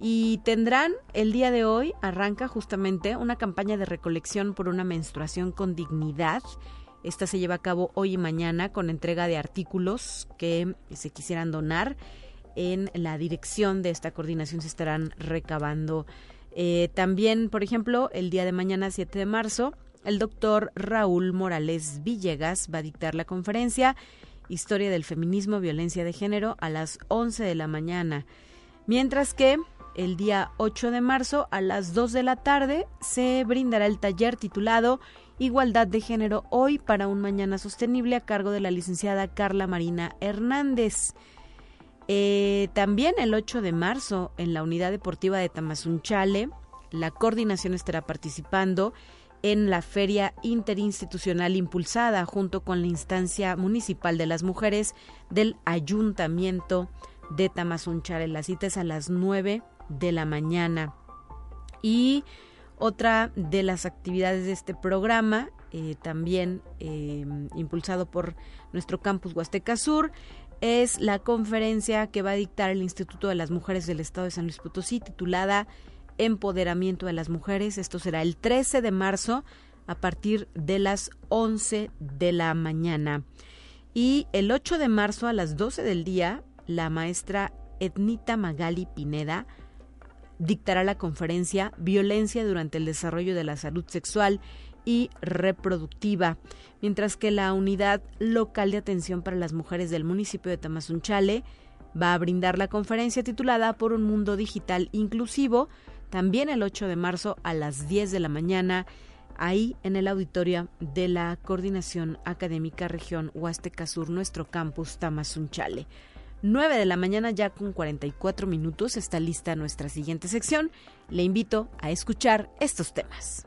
y tendrán el día de hoy, arranca justamente una campaña de recolección por una menstruación con dignidad. Esta se lleva a cabo hoy y mañana con entrega de artículos que se quisieran donar. En la dirección de esta coordinación se estarán recabando. Eh, también, por ejemplo, el día de mañana, 7 de marzo, el doctor Raúl Morales Villegas va a dictar la conferencia Historia del Feminismo, Violencia de Género a las 11 de la mañana. Mientras que el día 8 de marzo a las 2 de la tarde se brindará el taller titulado Igualdad de Género hoy para un mañana sostenible a cargo de la licenciada Carla Marina Hernández. Eh, también el 8 de marzo en la unidad deportiva de Tamazunchale, la coordinación estará participando en la feria interinstitucional impulsada junto con la instancia municipal de las mujeres del ayuntamiento de Tamazunchale. La cita es a las 9 de la mañana. Y otra de las actividades de este programa, eh, también eh, impulsado por nuestro campus Huasteca Sur, es la conferencia que va a dictar el Instituto de las Mujeres del Estado de San Luis Potosí, titulada Empoderamiento de las Mujeres. Esto será el 13 de marzo a partir de las 11 de la mañana. Y el 8 de marzo a las 12 del día, la maestra Etnita Magali Pineda dictará la conferencia Violencia durante el desarrollo de la salud sexual y reproductiva, mientras que la unidad local de atención para las mujeres del municipio de Tamazunchale va a brindar la conferencia titulada Por un mundo digital inclusivo, también el 8 de marzo a las 10 de la mañana, ahí en el auditorio de la Coordinación Académica Región Huasteca Sur, nuestro campus Tamazunchale. 9 de la mañana ya con 44 minutos está lista nuestra siguiente sección. Le invito a escuchar estos temas.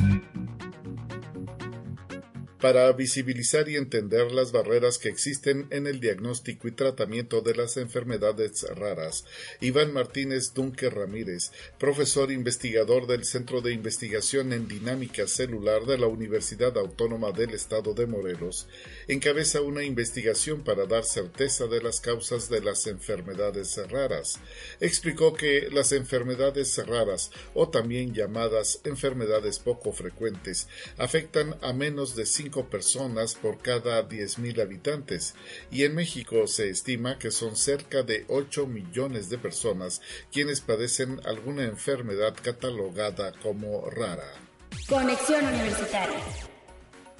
Para visibilizar y entender las barreras que existen en el diagnóstico y tratamiento de las enfermedades raras. Iván Martínez Dunque Ramírez, profesor investigador del Centro de Investigación en Dinámica Celular de la Universidad Autónoma del Estado de Morelos, encabeza una investigación para dar certeza de las causas de las enfermedades raras. Explicó que las enfermedades raras, o también llamadas enfermedades poco frecuentes, afectan a menos de 5 personas por cada 10.000 habitantes, y en México se estima que son cerca de 8 millones de personas quienes padecen alguna enfermedad catalogada como rara. Conexión Universitaria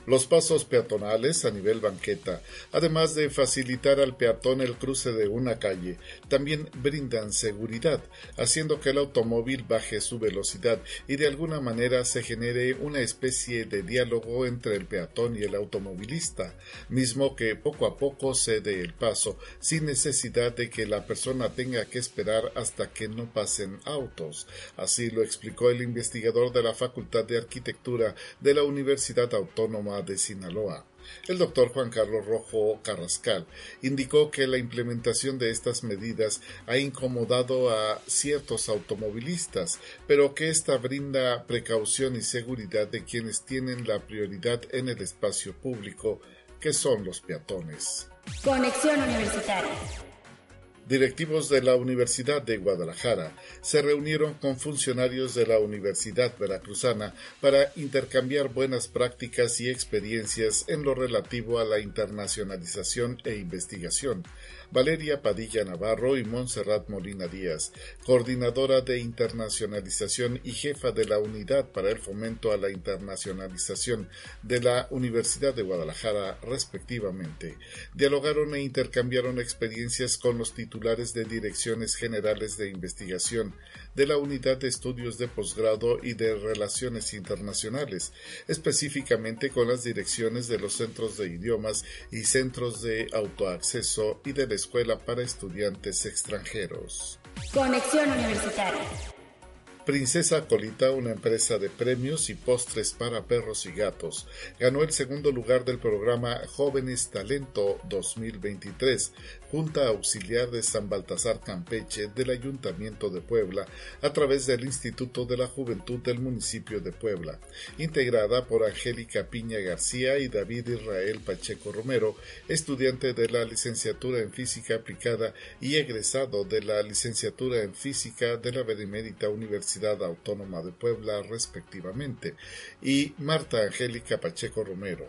los pasos peatonales a nivel banqueta, además de facilitar al peatón el cruce de una calle, también brindan seguridad, haciendo que el automóvil baje su velocidad y de alguna manera se genere una especie de diálogo entre el peatón y el automovilista, mismo que poco a poco cede el paso, sin necesidad de que la persona tenga que esperar hasta que no pasen autos. Así lo explicó el investigador de la Facultad de Arquitectura de la Universidad Autónoma de Sinaloa. El doctor Juan Carlos Rojo Carrascal indicó que la implementación de estas medidas ha incomodado a ciertos automovilistas, pero que esta brinda precaución y seguridad de quienes tienen la prioridad en el espacio público, que son los peatones. Conexión Universitaria. Directivos de la Universidad de Guadalajara se reunieron con funcionarios de la Universidad Veracruzana para intercambiar buenas prácticas y experiencias en lo relativo a la internacionalización e investigación, Valeria Padilla Navarro y Montserrat Molina Díaz, coordinadora de internacionalización y jefa de la Unidad para el Fomento a la Internacionalización de la Universidad de Guadalajara, respectivamente, dialogaron e intercambiaron experiencias con los titulares de direcciones generales de investigación de la Unidad de Estudios de Posgrado y de Relaciones Internacionales, específicamente con las direcciones de los centros de idiomas y centros de autoacceso y de la Escuela para Estudiantes Extranjeros. Conexión Universitaria. Princesa Colita, una empresa de premios y postres para perros y gatos, ganó el segundo lugar del programa Jóvenes Talento 2023, Junta Auxiliar de San Baltasar Campeche del Ayuntamiento de Puebla, a través del Instituto de la Juventud del municipio de Puebla, integrada por Angélica Piña García y David Israel Pacheco Romero, estudiante de la licenciatura en Física Aplicada y egresado de la licenciatura en Física de la Benemérita Universidad Autónoma de Puebla, respectivamente, y Marta Angélica Pacheco Romero.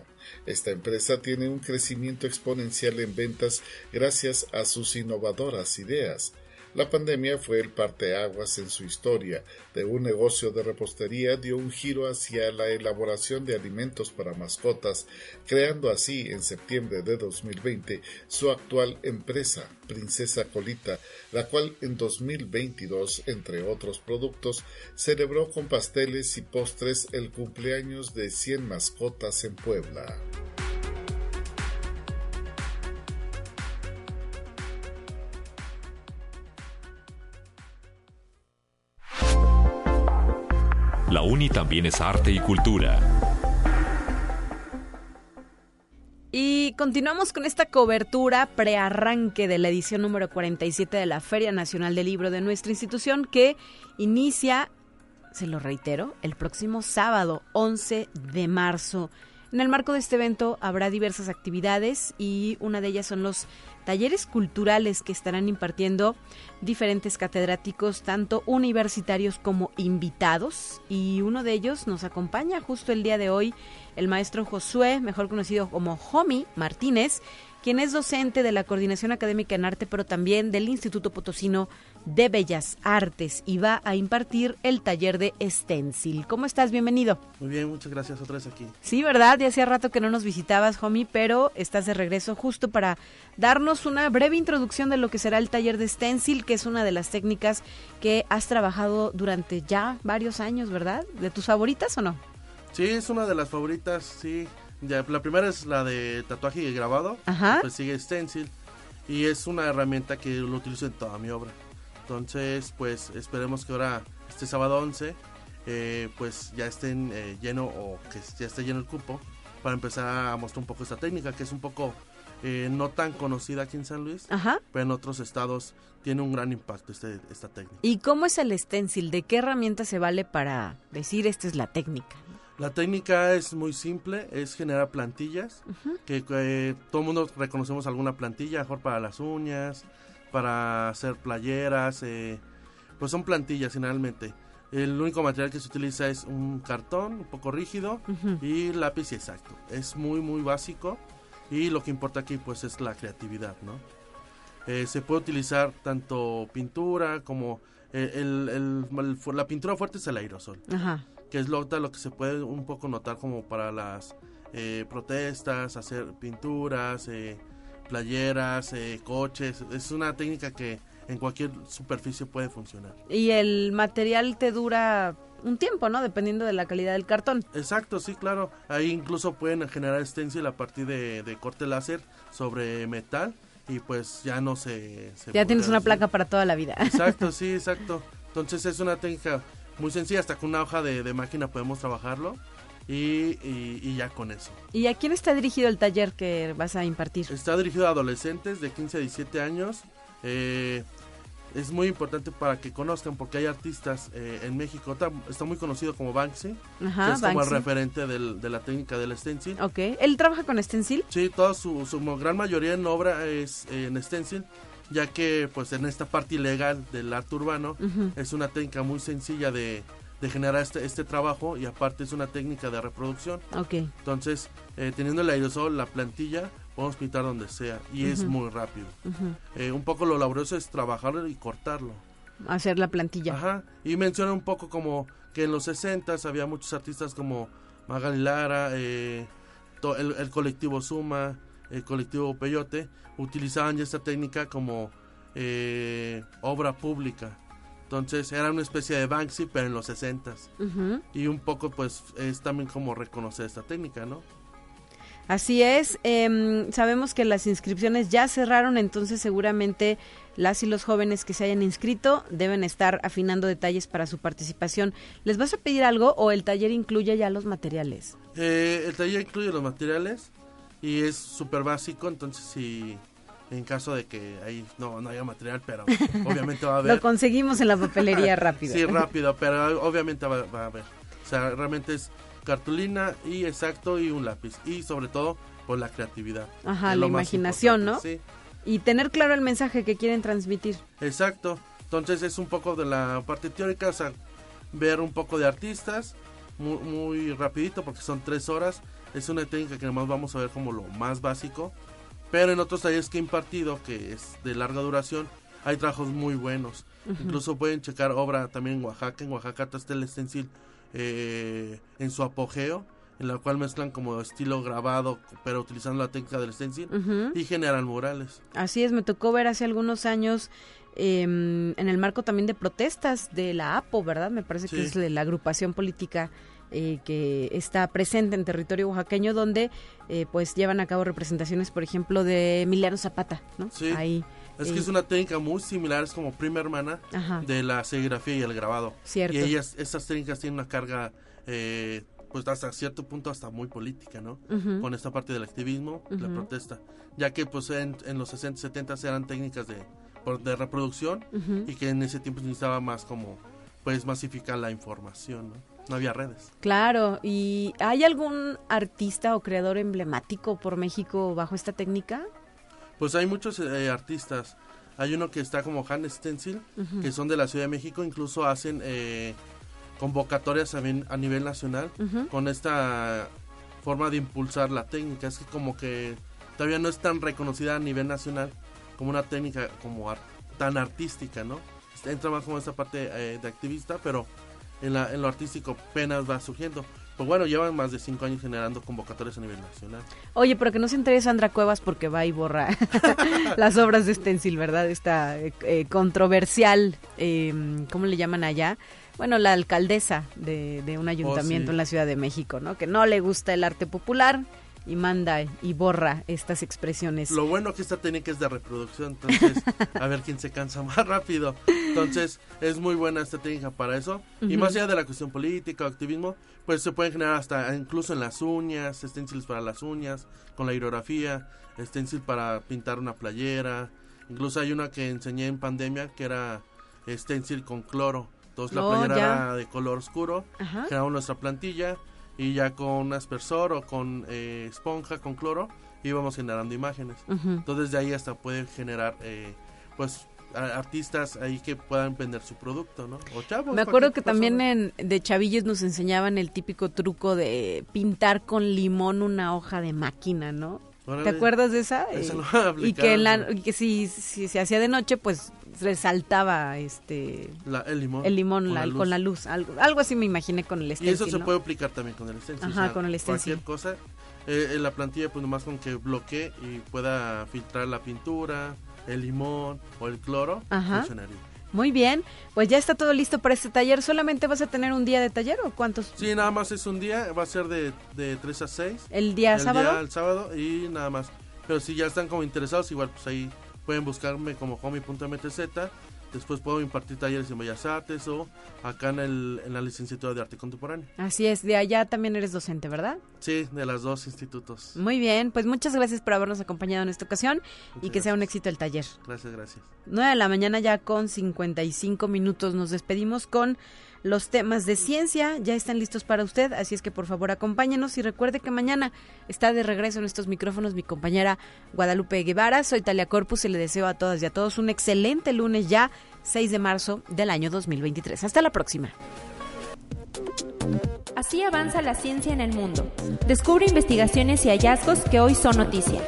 Esta empresa tiene un crecimiento exponencial en ventas gracias a sus innovadoras ideas. La pandemia fue el parteaguas en su historia. De un negocio de repostería dio un giro hacia la elaboración de alimentos para mascotas, creando así en septiembre de 2020 su actual empresa, Princesa Colita, la cual en 2022, entre otros productos, celebró con pasteles y postres el cumpleaños de 100 mascotas en Puebla. La UNI también es arte y cultura. Y continuamos con esta cobertura prearranque de la edición número 47 de la Feria Nacional del Libro de nuestra institución que inicia, se lo reitero, el próximo sábado 11 de marzo. En el marco de este evento habrá diversas actividades y una de ellas son los talleres culturales que estarán impartiendo diferentes catedráticos, tanto universitarios como invitados. Y uno de ellos nos acompaña justo el día de hoy, el maestro Josué, mejor conocido como Jomi Martínez, quien es docente de la Coordinación Académica en Arte, pero también del Instituto Potosino de Bellas Artes y va a impartir el taller de Stencil. ¿Cómo estás? Bienvenido. Muy bien, muchas gracias otra vez aquí. Sí, ¿verdad? Ya hacía rato que no nos visitabas, Homie, pero estás de regreso justo para darnos una breve introducción de lo que será el taller de Stencil, que es una de las técnicas que has trabajado durante ya varios años, ¿verdad? ¿De tus favoritas o no? Sí, es una de las favoritas, sí. Ya, la primera es la de tatuaje y grabado. Ajá. Pues sigue Stencil. Y es una herramienta que lo utilizo en toda mi obra. Entonces, pues esperemos que ahora, este sábado 11, eh, pues ya estén eh, lleno o que ya esté lleno el cupo para empezar a mostrar un poco esta técnica, que es un poco eh, no tan conocida aquí en San Luis, Ajá. pero en otros estados tiene un gran impacto este, esta técnica. ¿Y cómo es el stencil? ¿De qué herramienta se vale para decir esta es la técnica? La técnica es muy simple, es generar plantillas, que, que todo el mundo reconocemos alguna plantilla, mejor para las uñas, para hacer playeras, eh, pues son plantillas generalmente. El único material que se utiliza es un cartón un poco rígido y lápiz exacto. Es muy muy básico y lo que importa aquí pues es la creatividad, ¿no? Eh, se puede utilizar tanto pintura como eh, el- el- el fu- la pintura fuerte es el aerosol Ajá. Que es lo, lo que se puede un poco notar como para las eh, protestas, hacer pinturas, eh, playeras, eh, coches. Es una técnica que en cualquier superficie puede funcionar. Y el material te dura un tiempo, ¿no? Dependiendo de la calidad del cartón. Exacto, sí, claro. Ahí incluso pueden generar stencil a partir de, de corte láser sobre metal y pues ya no se... se Ya tienes una decir. placa para toda la vida. Exacto, sí, exacto. Entonces es una técnica muy sencilla, hasta con una hoja de, de máquina podemos trabajarlo y, y- y ya con eso. ¿Y a quién está dirigido el taller que vas a impartir? Está dirigido a adolescentes de 15 a 17 años. Eh, es muy importante para que conozcan porque hay artistas eh, en México. Está, está muy conocido como Banksy, Ajá, que es como el Banksy. referente del- de la técnica del stencil. Ok. ¿Él trabaja con stencil? Sí, toda su, su gran mayoría en obra es eh, en stencil, ya que pues en esta parte ilegal del arte urbano es una técnica muy sencilla de, de generar este, este trabajo y aparte es una técnica de reproducción. Entonces, eh, teniendo el aerosol, la plantilla, podemos pintar donde sea y es muy rápido. Eh, un poco lo laborioso es trabajarlo y cortarlo. Hacer la plantilla. Ajá. Y menciona un poco como que en los 60 había muchos artistas como Magali Lara, eh, el colectivo Suma, el colectivo Peyote, utilizaban ya esta técnica como eh, obra pública. Entonces era una especie de Banksy, pero en los 60 Ujú. Y un poco pues es también como reconocer esta técnica, ¿no? Así es, em, sabemos que las inscripciones ya cerraron, entonces seguramente las y los jóvenes que se hayan inscrito deben estar afinando detalles para su participación. ¿Les vas a pedir algo o el taller incluye ya los materiales? Eh, el taller incluye los materiales y es súper básico, entonces si en caso de que ahí no, no haya material, pero obviamente va a haber. Lo conseguimos en la papelería rápido. Sí, rápido, pero obviamente va, va a haber. O sea, realmente es cartulina y exacto y un lápiz. Y sobre todo, por la creatividad. Ajá, la imaginación, ¿no? importante, Y tener claro el mensaje que quieren transmitir. Sí, exacto. Entonces es un poco de la parte teórica, o sea, ver un poco de artistas, muy, muy rapidito, porque son tres horas. Es una técnica que nomás vamos a ver como lo más básico. Pero en otros talleres que he impartido, que es de larga duración, hay trabajos muy buenos. Incluso pueden checar obra también en Oaxaca. En Oaxaca está el stencil eh, en su apogeo, en la cual mezclan como estilo grabado, pero utilizando la técnica del stencil y generan murales. Así es, me tocó ver hace algunos años em, en el marco también de protestas de la APO, ¿verdad? Me parece que es la agrupación política eh, que está presente en territorio oaxaqueño, donde eh, pues llevan a cabo representaciones, por ejemplo, de Emiliano Zapata, ¿no? Sí. Ahí. Es eh, que es una técnica muy similar, es como prima hermana Ajá. de la serigrafía y el grabado. Cierto. Y ellas, estas técnicas tienen una carga, eh, pues hasta cierto punto hasta muy política, ¿no? Con esta parte del activismo, la protesta. Ya que pues en, en los 60, 70 eran técnicas de, por- de reproducción y que en ese tiempo se necesitaba más como, pues masificar la información, ¿no? No había redes. Claro, ¿y hay algún artista o creador emblemático por México bajo esta técnica? Pues hay muchos eh, artistas. Hay uno que está como Han Stencil, que son de la Ciudad de México, incluso hacen eh, convocatorias también a nivel nacional con esta forma de impulsar la técnica. Es que como que todavía no es tan reconocida a nivel nacional como una técnica como ar- tan artística, ¿no? Entra más como esta parte eh, de activista, pero en, la, en lo artístico apenas va surgiendo. Pues bueno, llevan más de cinco años generando convocatorias a nivel nacional. Oye, pero que no se entere Sandra Cuevas porque va y borra las obras de Stencil, ¿verdad? Esta eh, eh, controversial, eh, ¿cómo le llaman allá? Bueno, la alcaldesa de, de un ayuntamiento sí. en la Ciudad de México, ¿no? Que no le gusta el arte popular y manda y borra estas expresiones. Lo bueno que esta técnica es de reproducción, entonces a ver quién se cansa más rápido. Entonces es muy buena esta técnica para eso. Y más allá de la cuestión política o activismo, pues se pueden generar hasta incluso en las uñas, stencils para las uñas, con la hidrografía, stencil para pintar una playera. Incluso hay una que enseñé en pandemia que era stencil con cloro. Entonces la Oh, playera ya. era de color oscuro, Ajá. generamos nuestra plantilla y ya con aspersor o con eh, esponja con cloro íbamos generando imágenes. Entonces de ahí hasta pueden generar eh, pues artistas ahí que puedan vender su producto, ¿no? O chavos. Me acuerdo que también en, de chavillos nos enseñaban el típico truco de pintar con limón una hoja de máquina, ¿no? ¿Te acuerdas de esa? Esa Eh, no y que, en la- aplicaron, y que si, si se hacía de noche, pues resaltaba este La- el limón. el limón con la- la con la luz. Algo, algo así me imaginé con el Y stencil, eso se ¿no? puede aplicar también con el stencil. Ajá, con el stencil. Cualquier cosa. eh, en la plantilla, pues nomás con que bloquee y pueda filtrar la pintura, el limón o el cloro, Ajá. funcionaría. Muy bien, pues ya está todo listo para este taller. ¿Solamente vas a tener un día de taller o cuántos? Sí, nada más es un día, va a ser de, de 3 a 6. ¿El día sábado? Día, el sábado y nada más. Pero si ya están como interesados, igual pues ahí pueden buscarme como homie.mtz. Después puedo impartir talleres en Bellas Artes o acá en, el, en la licenciatura de Arte Contemporáneo. Así es, de allá también eres docente, ¿verdad? Sí, de las dos institutos. Muy bien, pues muchas gracias por habernos acompañado en esta ocasión y Muchas que sea un éxito el taller. Gracias, gracias. 9 de la mañana ya con 55 minutos. Nos despedimos con los temas de ciencia. Ya están listos para usted, así es que por favor acompáñenos y recuerde que mañana está de regreso en estos micrófonos mi compañera Guadalupe Guevara. Soy Talia Corpus y le deseo a todas y a todos un excelente lunes ya, 6 de marzo del año 2023. Hasta la próxima. Así avanza la ciencia en el mundo. Descubre investigaciones y hallazgos que hoy son noticia.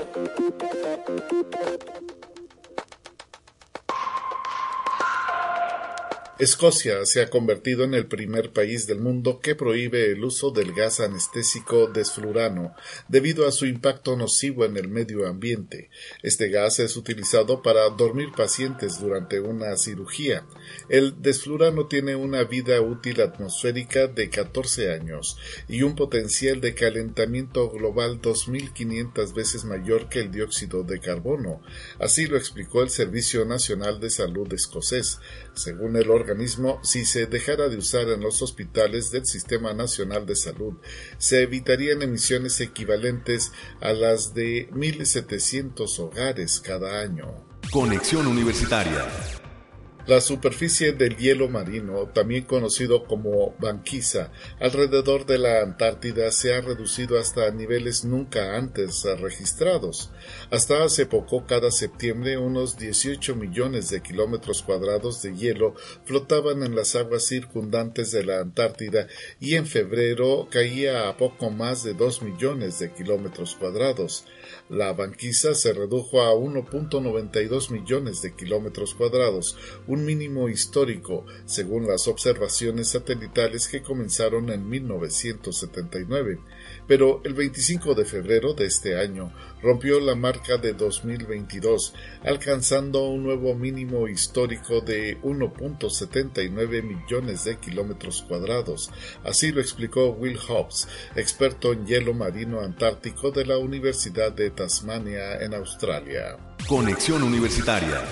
Escocia se ha convertido en el primer país del mundo que prohíbe el uso del gas anestésico desflurano debido a su impacto nocivo en el medio ambiente. Este gas es utilizado para dormir pacientes durante una cirugía. El desflurano tiene una vida útil atmosférica de 14 años y un potencial de calentamiento global 2.500 veces mayor que el dióxido de carbono. Así lo explicó el Servicio Nacional de Salud escocés. Según el organismo, si se dejara de usar en los hospitales del Sistema Nacional de Salud, se evitarían emisiones equivalentes a las de 1.700 hogares cada año. Conexión Universitaria. La superficie del hielo marino, también conocido como banquisa, alrededor de la Antártida se ha reducido hasta niveles nunca antes registrados. Hasta hace poco, cada septiembre, unos 18 millones de kilómetros cuadrados de hielo flotaban en las aguas circundantes de la Antártida y en febrero caía a poco más de 2 millones de kilómetros cuadrados. La banquisa se redujo a 1.92 millones de kilómetros cuadrados, un mínimo histórico, según las observaciones satelitales que comenzaron en 1979. Pero el 25 de febrero de este año rompió la marca de 2022, alcanzando un nuevo mínimo histórico de 1.79 millones de kilómetros cuadrados. Así lo explicó Will Hobbs, experto en hielo marino antártico de la Universidad de Tasmania en Australia. Conexión Universitaria.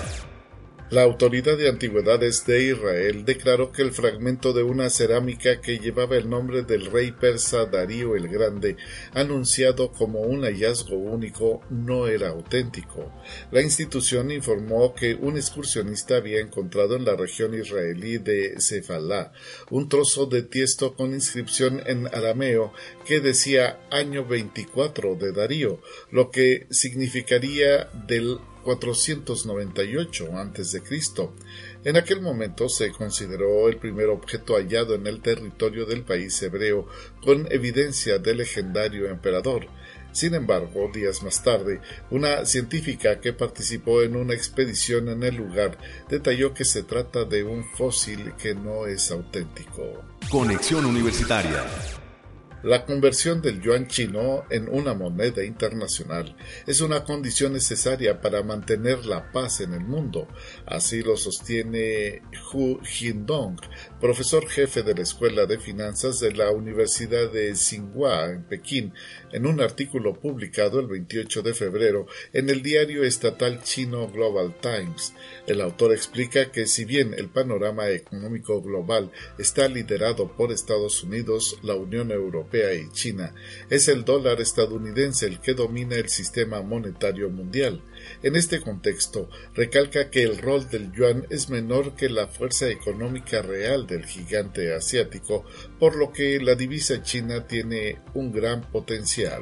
La Autoridad de Antigüedades de Israel declaró que el fragmento de una cerámica que llevaba el nombre del rey persa Darío el Grande, anunciado como un hallazgo único, no era auténtico. La institución informó que un excursionista había encontrado en la región israelí de Cefalá un trozo de tiesto con inscripción en arameo que decía año 24 de Darío, lo que significaría del 498 a.C. En aquel momento se consideró el primer objeto hallado en el territorio del país hebreo con evidencia del legendario emperador. Sin embargo, días más tarde, una científica que participó en una expedición en el lugar detalló que se trata de un fósil que no es auténtico. Conexión Universitaria. La conversión del yuan chino en una moneda internacional es una condición necesaria para mantener la paz en el mundo. Así lo sostiene Hu Jindong, profesor jefe de la Escuela de Finanzas de la Universidad de Tsinghua en Pekín, en un artículo publicado el 28 de febrero en el diario estatal chino Global Times. El autor explica que si bien el panorama económico global está liderado por Estados Unidos, la Unión Y China, es el dólar estadounidense el que domina el sistema monetario mundial. En este contexto, recalca que el rol del yuan es menor que la fuerza económica real del gigante asiático, por lo que la divisa china tiene un gran potencial.